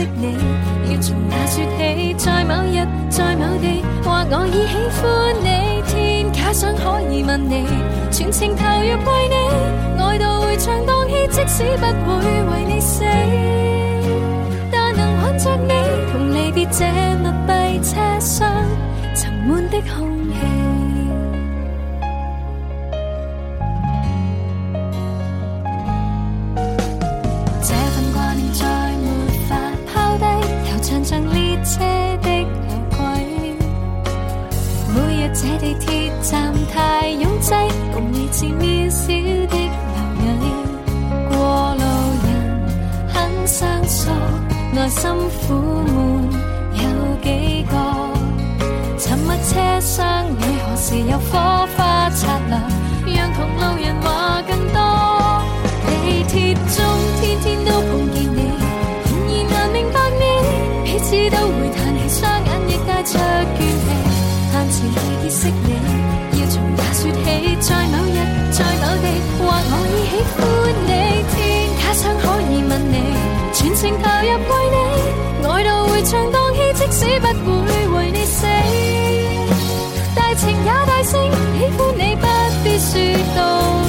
的你，要从哪说起？在某日，在某地，或我已喜欢你。天，假想可以问你，全情投入为你，爱到回肠荡气。即使不会为你死，但能看着你，同离别这密闭车厢，沉闷的空气。是渺小的蝼人，过路人很生疏，内心苦闷有几个？沉默车厢里何时有火花擦亮，让同路人话更多？地铁中天天都碰见你，然而难明白你，彼此都会叹气，双眼亦带着倦气，叹前期结识你。说起，在某日，在某地，或我已喜欢你。天，假想可以问你，全情投入爱你，爱到会唱荡气，即使不会为你死，大情也大声喜欢你，不必说道。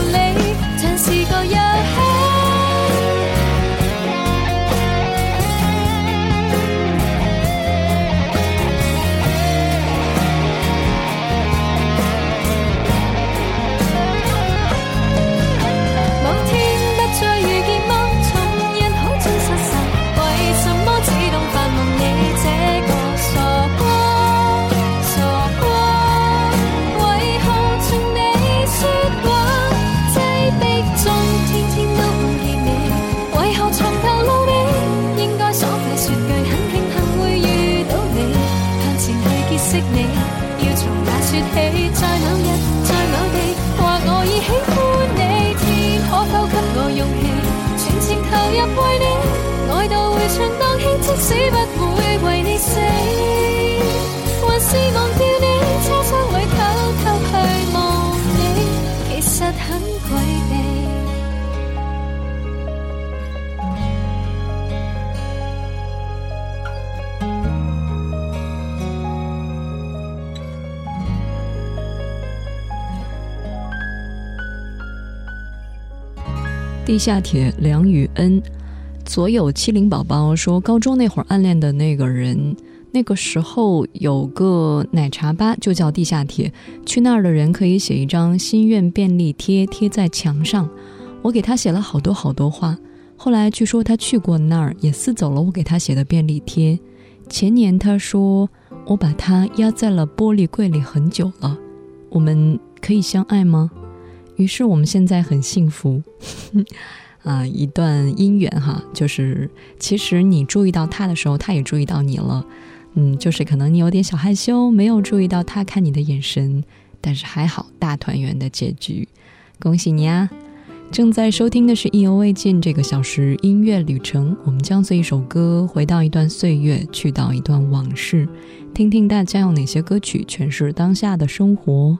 地下铁梁宇恩，所有七零宝宝说，高中那会儿暗恋的那个人，那个时候有个奶茶吧，就叫地下铁。去那儿的人可以写一张心愿便利贴贴在墙上。我给他写了好多好多话。后来据说他去过那儿，也撕走了我给他写的便利贴。前年他说我把它压在了玻璃柜里很久了。我们可以相爱吗？于是我们现在很幸福，啊，一段姻缘哈，就是其实你注意到他的时候，他也注意到你了，嗯，就是可能你有点小害羞，没有注意到他看你的眼神，但是还好，大团圆的结局，恭喜你啊！正在收听的是意犹未尽这个小时音乐旅程，我们将随一首歌回到一段岁月，去到一段往事，听听大家有哪些歌曲诠释当下的生活。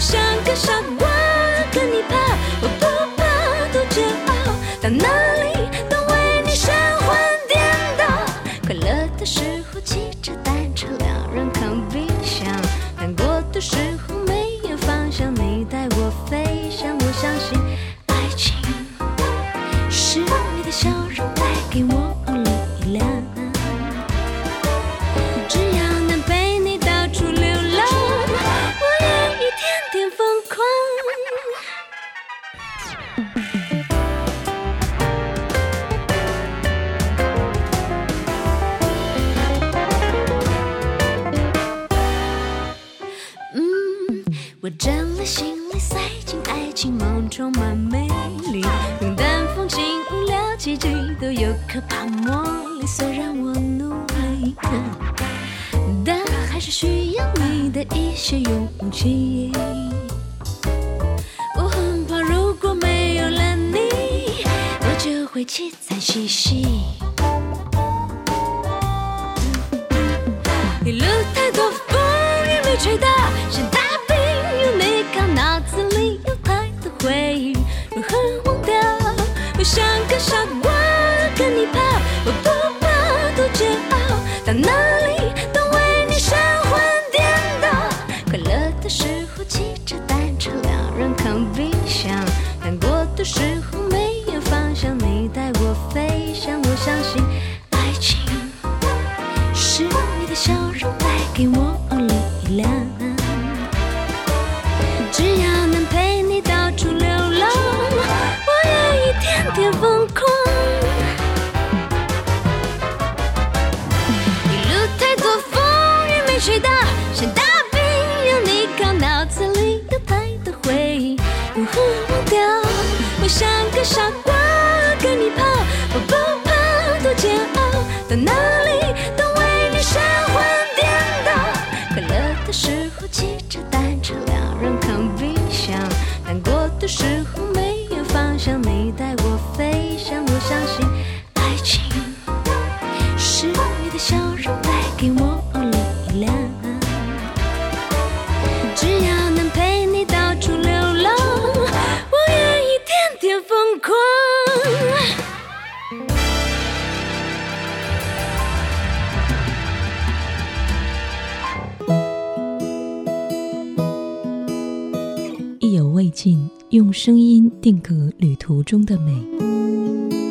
像个傻笑容带给我。定格旅途中的美。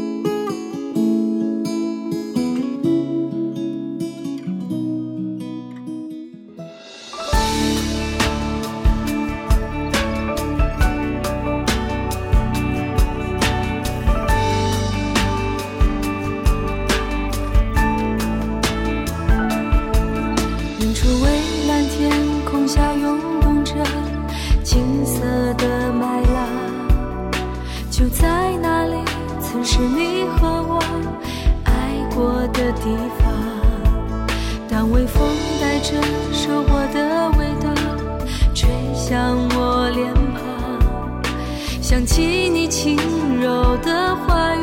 就在那里，曾是你和我爱过的地方。当微风带着收获的味道吹向我脸庞，想起你轻柔的话语。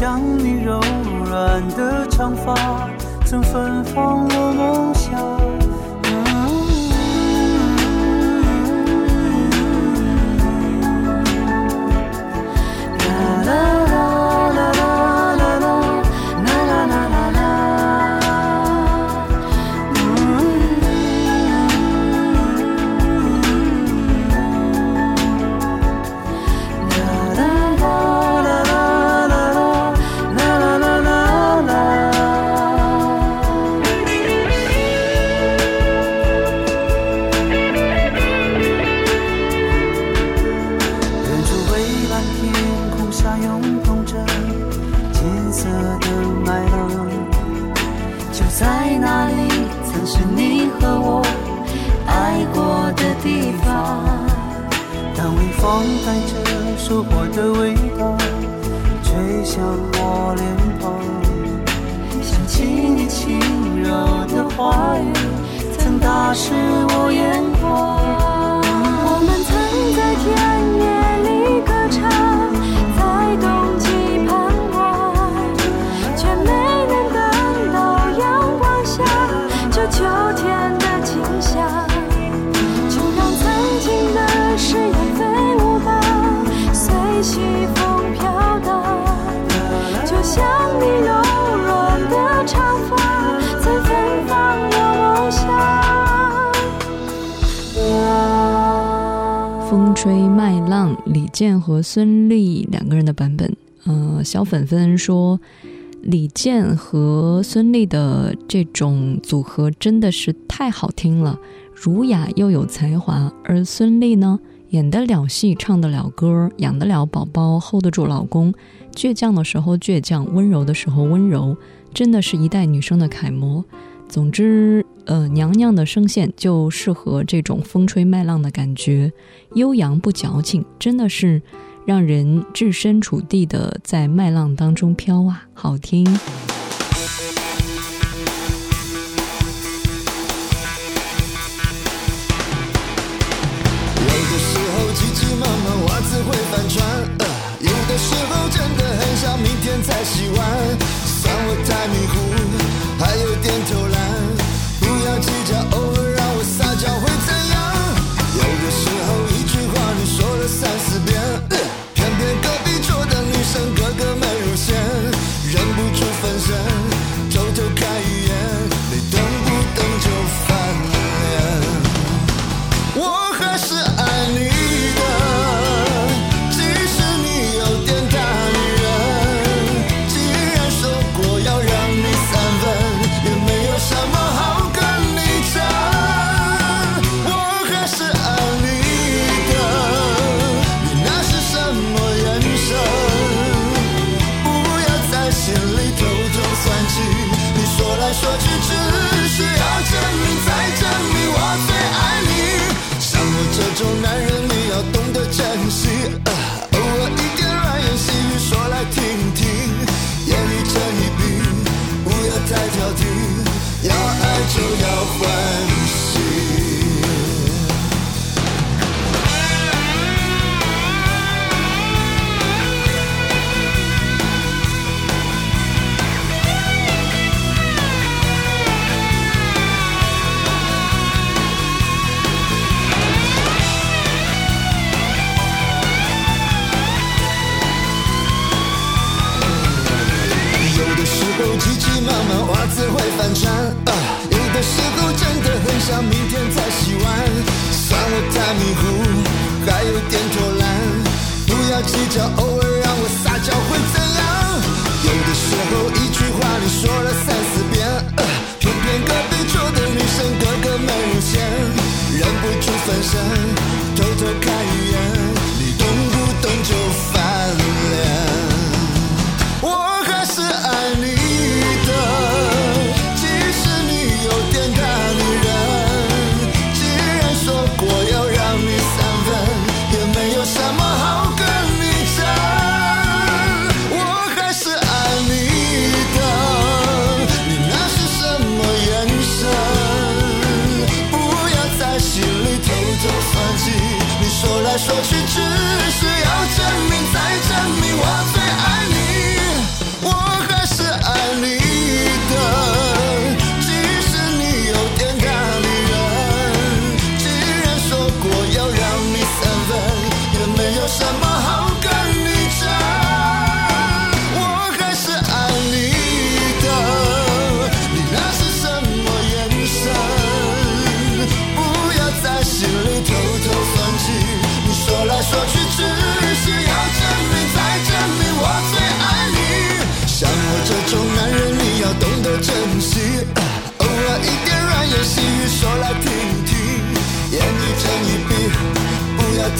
像你柔软的长发曾芬芳我梦孙俪两个人的版本，呃，小粉粉说李健和孙俪的这种组合真的是太好听了，儒雅又有才华。而孙俪呢，演得了戏，唱得了歌，养得了宝宝，hold 得住老公。倔强的时候倔强，温柔的时候温柔，真的是一代女生的楷模。总之，呃，娘娘的声线就适合这种风吹麦浪的感觉，悠扬不矫情，真的是。让人置身处地的在麦浪当中飘啊好听。有的时候急急忙忙袜子会反穿啊有的时候真的很想明天再洗碗。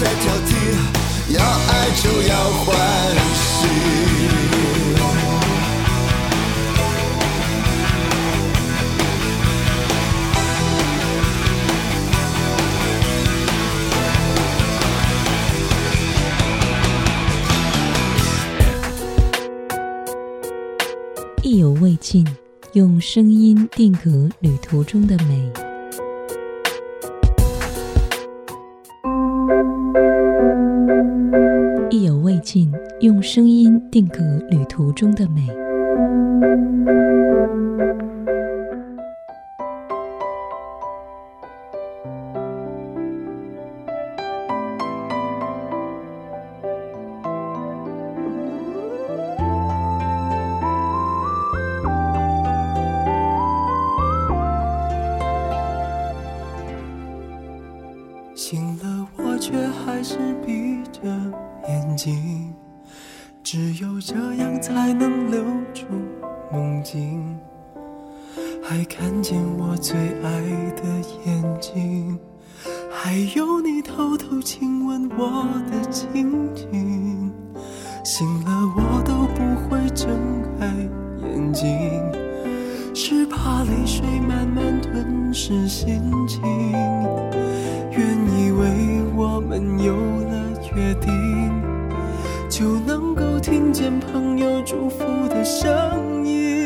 再挑剔要爱就要欢喜意犹未尽用声音定格旅途中的美。用声音定格旅途中的美。睁开眼睛是怕泪水慢慢吞噬心情。原以为我们有了约定就能够听见朋友祝福的声音。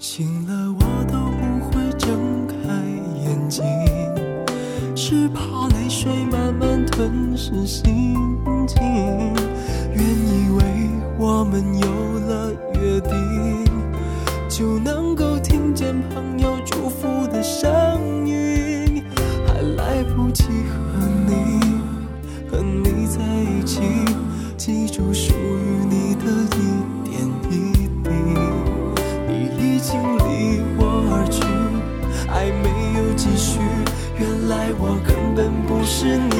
醒了我都不会睁开眼睛是怕泪水慢慢吞噬心情。原以为我们有是你。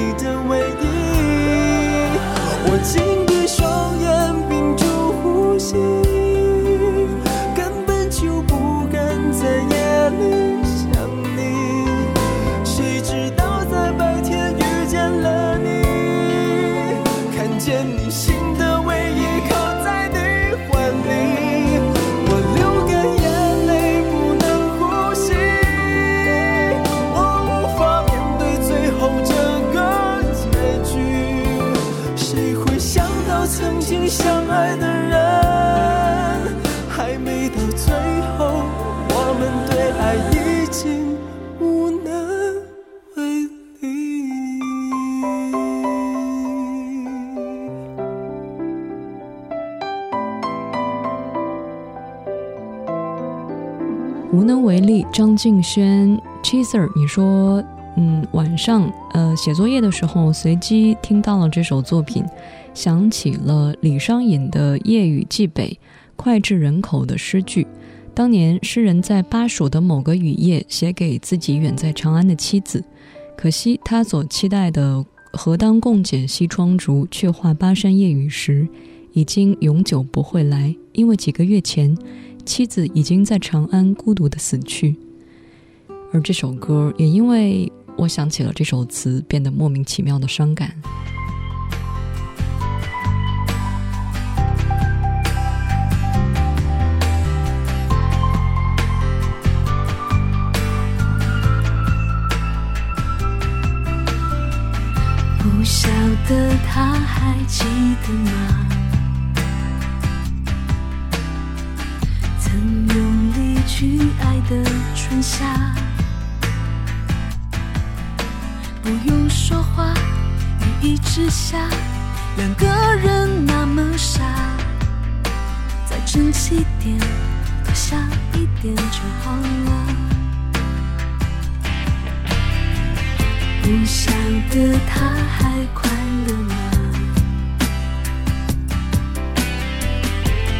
静轩 Cheeser，你说，嗯，晚上呃写作业的时候，随机听到了这首作品，想起了李商隐的《夜雨寄北》，脍炙人口的诗句。当年诗人在巴蜀的某个雨夜写给自己远在长安的妻子，可惜他所期待的“何当共剪西窗烛，却话巴山夜雨时”，已经永久不会来，因为几个月前。妻子已经在长安孤独的死去，而这首歌也因为我想起了这首词，变得莫名其妙的伤感。不晓得他还记得吗？曾用力去爱的春夏，不用说话，雨一直下，两个人那么傻，再争气点，多想一点就好了。不晓得他还快乐吗？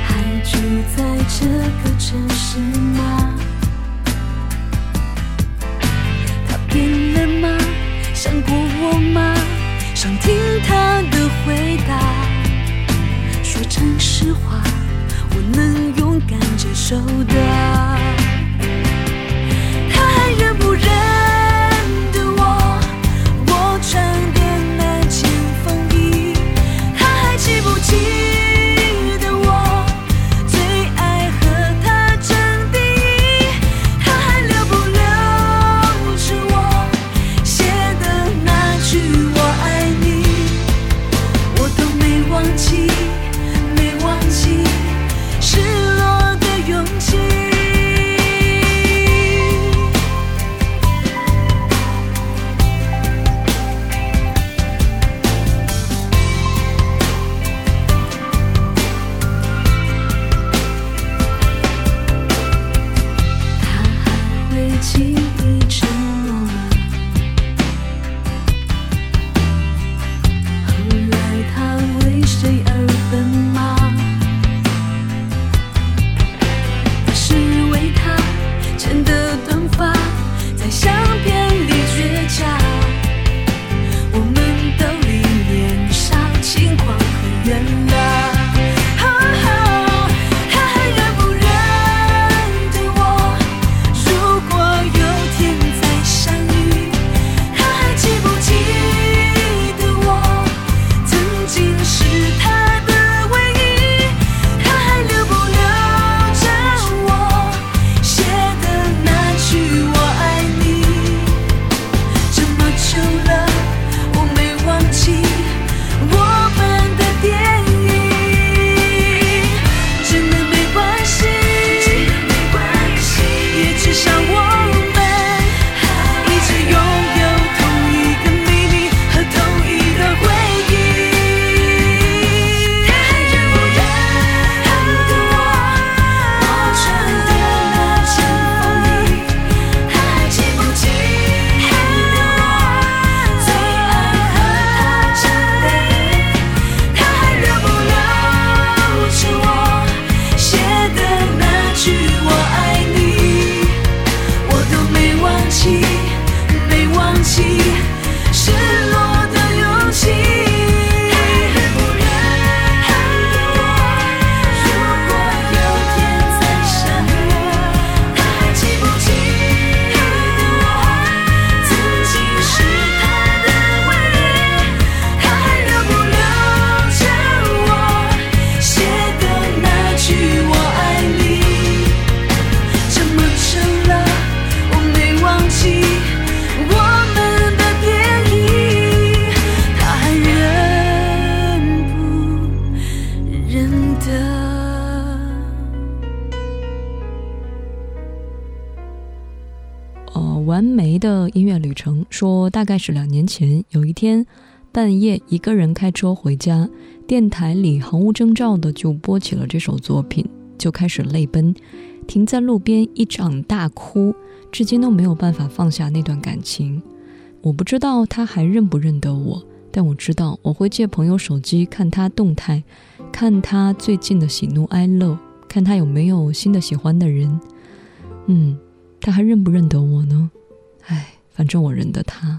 还住在这个城市吗？他变了吗？想过我吗？想听他的回答。说诚实话，我能勇敢接受的。大概是两年前，有一天半夜一个人开车回家，电台里毫无征兆的就播起了这首作品，就开始泪奔。停在路边一场大哭，至今都没有办法放下那段感情。我不知道他还认不认得我，但我知道我会借朋友手机看他动态，看他最近的喜怒哀乐，看他有没有新的喜欢的人。嗯，他还认不认得我呢？唉，反正我认得他。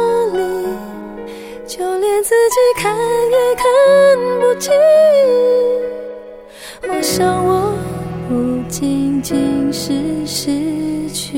自己看也看不清。我想，我不仅仅是失去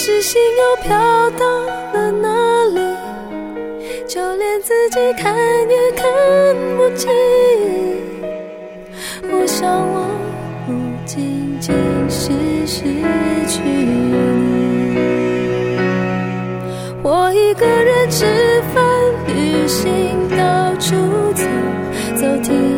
是心又飘到了哪里？就连自己看也看不清。我想，我不仅仅是失去你。我一个人吃饭、旅行，到处走走停停，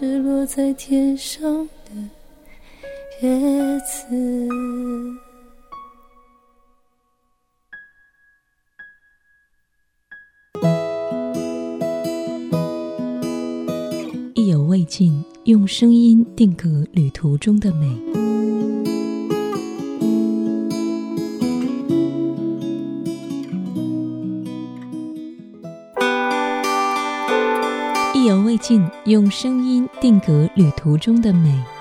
是落在天上的。叶子。意犹未尽，用声音定格旅途中的美。用声音定格旅途中的美。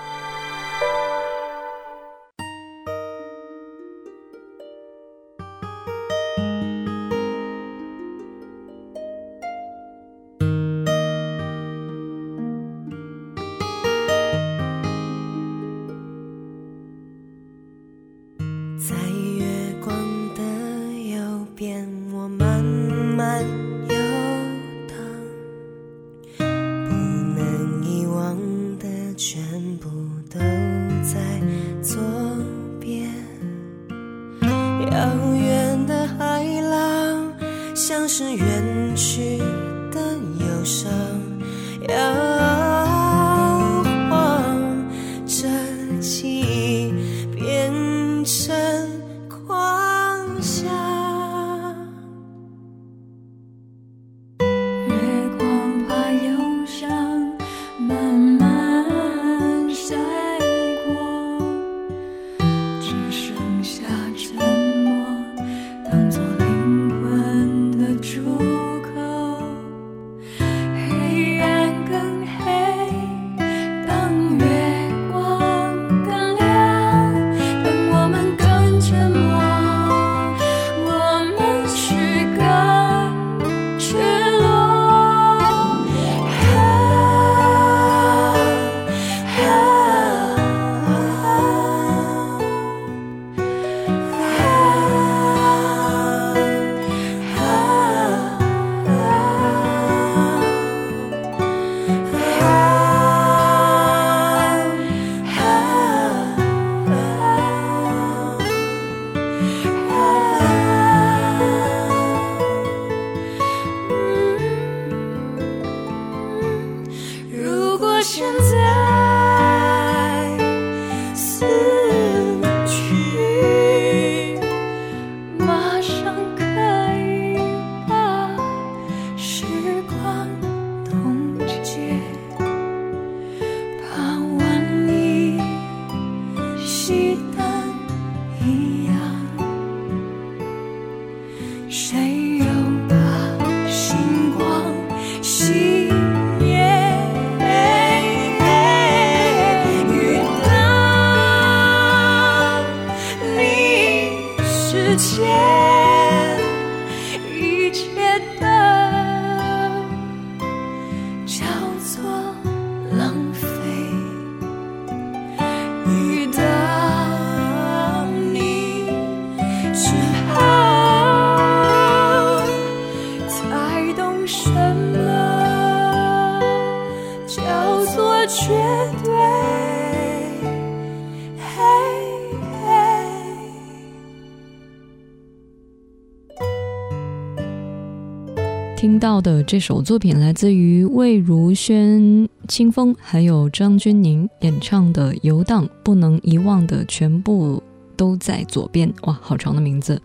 到的这首作品来自于魏如萱、清风还有张钧甯演唱的《游荡》，不能遗忘的全部都在左边。哇，好长的名字。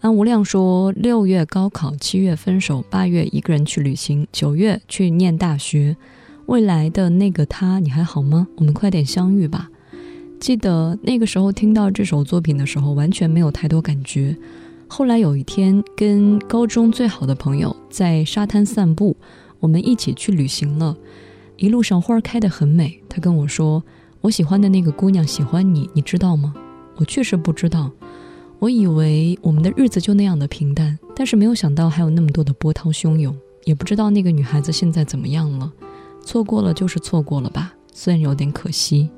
安无量说，六月高考，七月分手，八月一个人去旅行，九月去念大学。未来的那个他，你还好吗？我们快点相遇吧。记得那个时候听到这首作品的时候，完全没有太多感觉。后来有一天，跟高中最好的朋友在沙滩散步，我们一起去旅行了。一路上花开得很美，他跟我说：“我喜欢的那个姑娘喜欢你，你知道吗？”我确实不知道，我以为我们的日子就那样的平淡，但是没有想到还有那么多的波涛汹涌，也不知道那个女孩子现在怎么样了。错过了就是错过了吧，虽然有点可惜。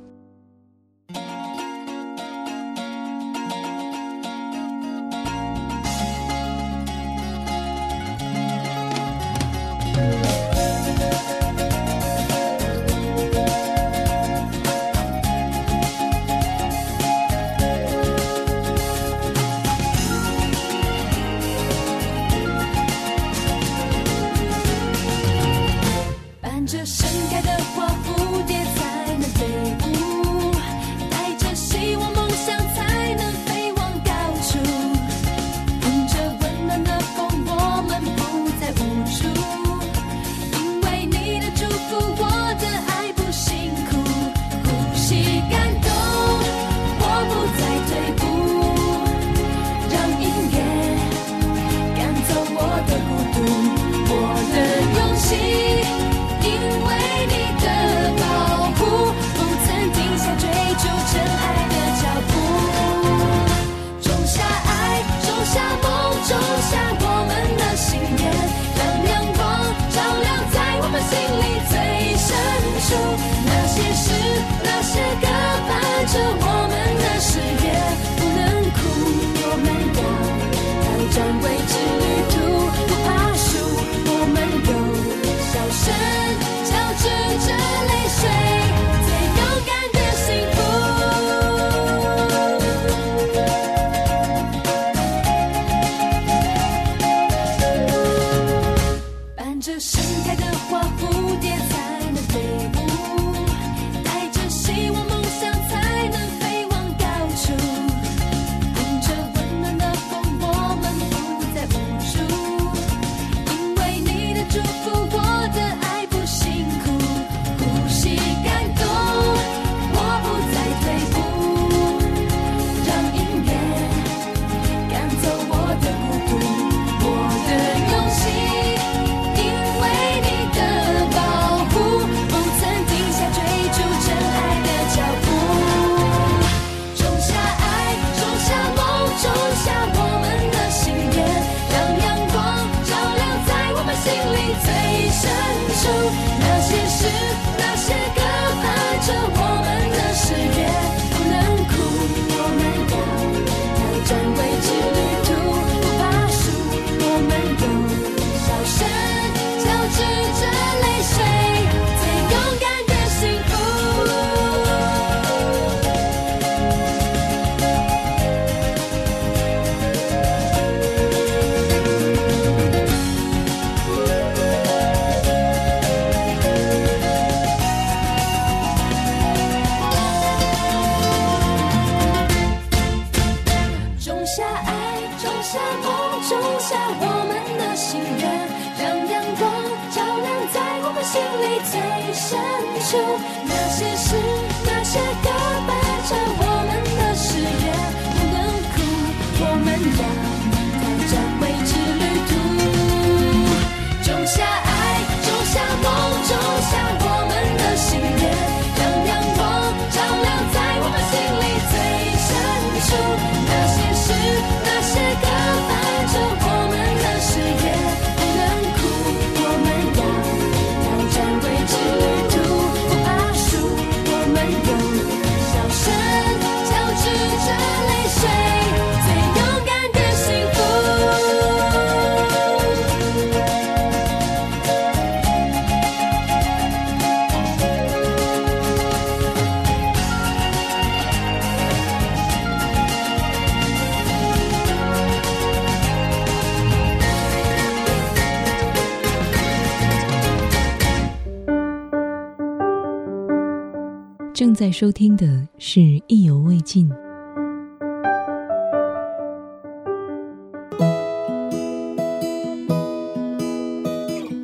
在收听的是意犹未尽。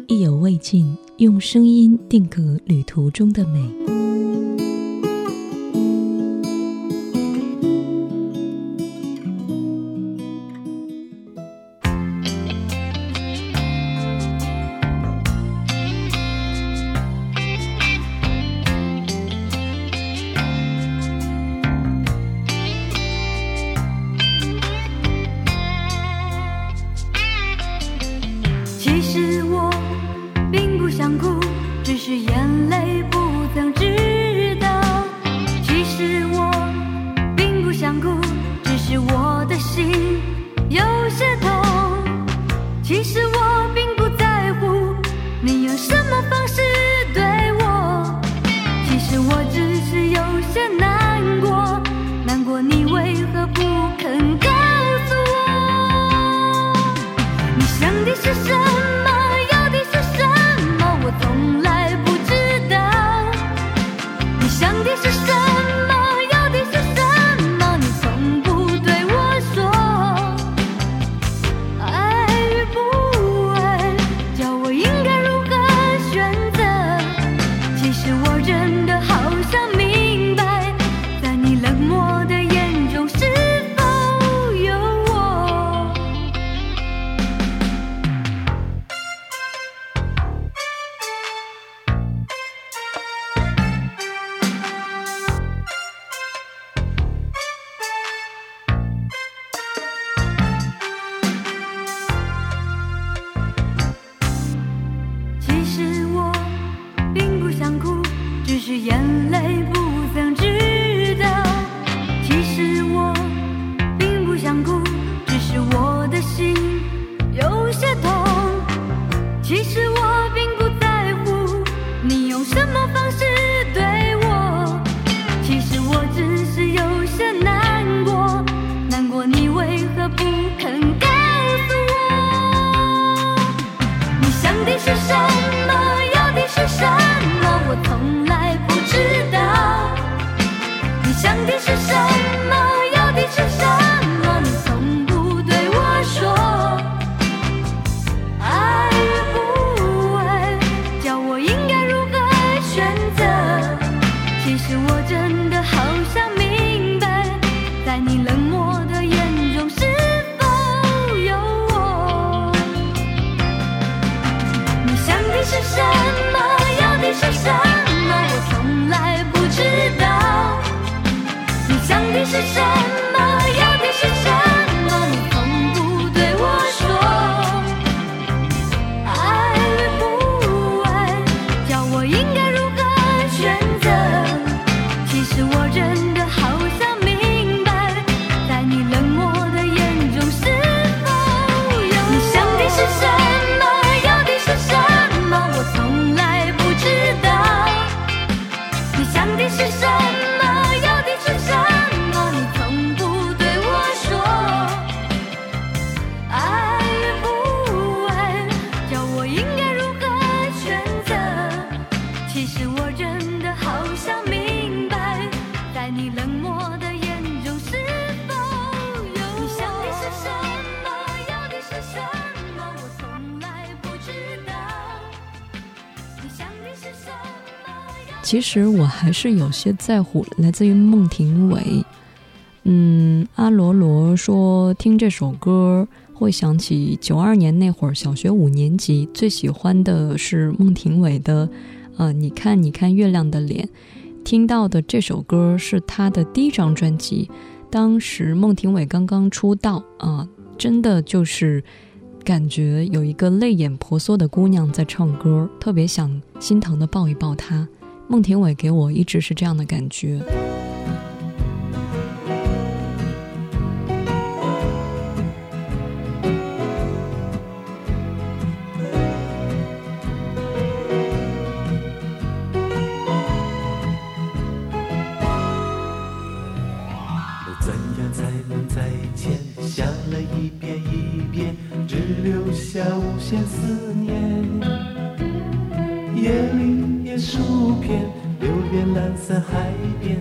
意犹未尽用声音定格旅途中的美。其实我还是有些在乎，来自于孟庭苇。嗯，阿罗罗说听这首歌会想起九二年那会儿小学五年级，最喜欢的是孟庭苇的，呃，你看你看月亮的脸。听到的这首歌是他的第一张专辑，当时孟庭苇刚刚出道啊，真的就是感觉有一个泪眼婆娑的姑娘在唱歌，特别想心疼的抱一抱她。孟庭苇给我一直是这样的感觉。在海边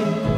一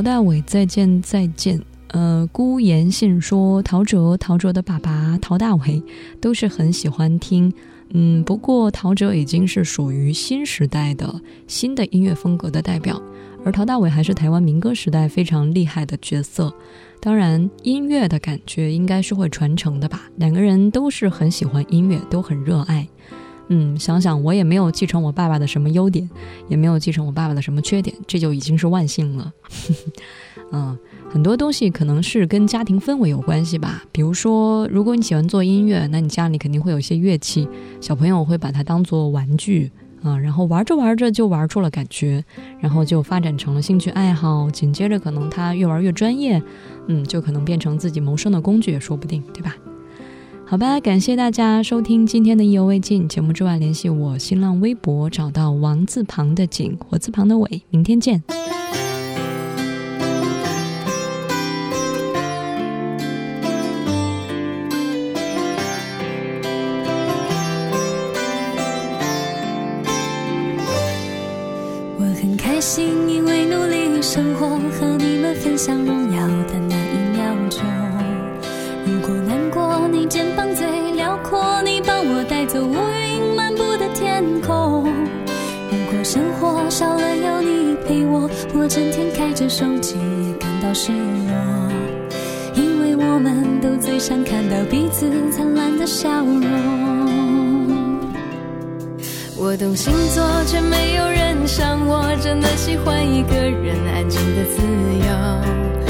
陶大伟，再见再见。呃，孤言信说，陶喆、陶喆的爸爸陶大伟都是很喜欢听。嗯，不过陶喆已经是属于新时代的新的音乐风格的代表，而陶大伟还是台湾民歌时代非常厉害的角色。当然，音乐的感觉应该是会传承的吧。两个人都是很喜欢音乐，都很热爱。嗯，想想我也没有继承我爸爸的什么优点，也没有继承我爸爸的什么缺点，这就已经是万幸了。嗯，很多东西可能是跟家庭氛围有关系吧。比如说，如果你喜欢做音乐，那你家里肯定会有一些乐器，小朋友会把它当做玩具啊、然后玩着玩着就玩出了感觉，然后就发展成了兴趣爱好，紧接着可能他越玩越专业，嗯，就可能变成自己谋生的工具也说不定，对吧？好吧，感谢大家收听今天的意犹未尽节目之外，联系我新浪微博找到王字旁的景，火字旁的伟，明天见。我很开心，因为努力生活和你们分享荣耀的那一秒钟。如果难过，你肩膀最辽阔，你帮我带走乌云漫步的天空。如果生活少了有你陪我，我整天开着手机也感到失落，因为我们都最想看到彼此灿烂的笑容。我懂星座，却没有人像我，真的喜欢一个人安静的自由。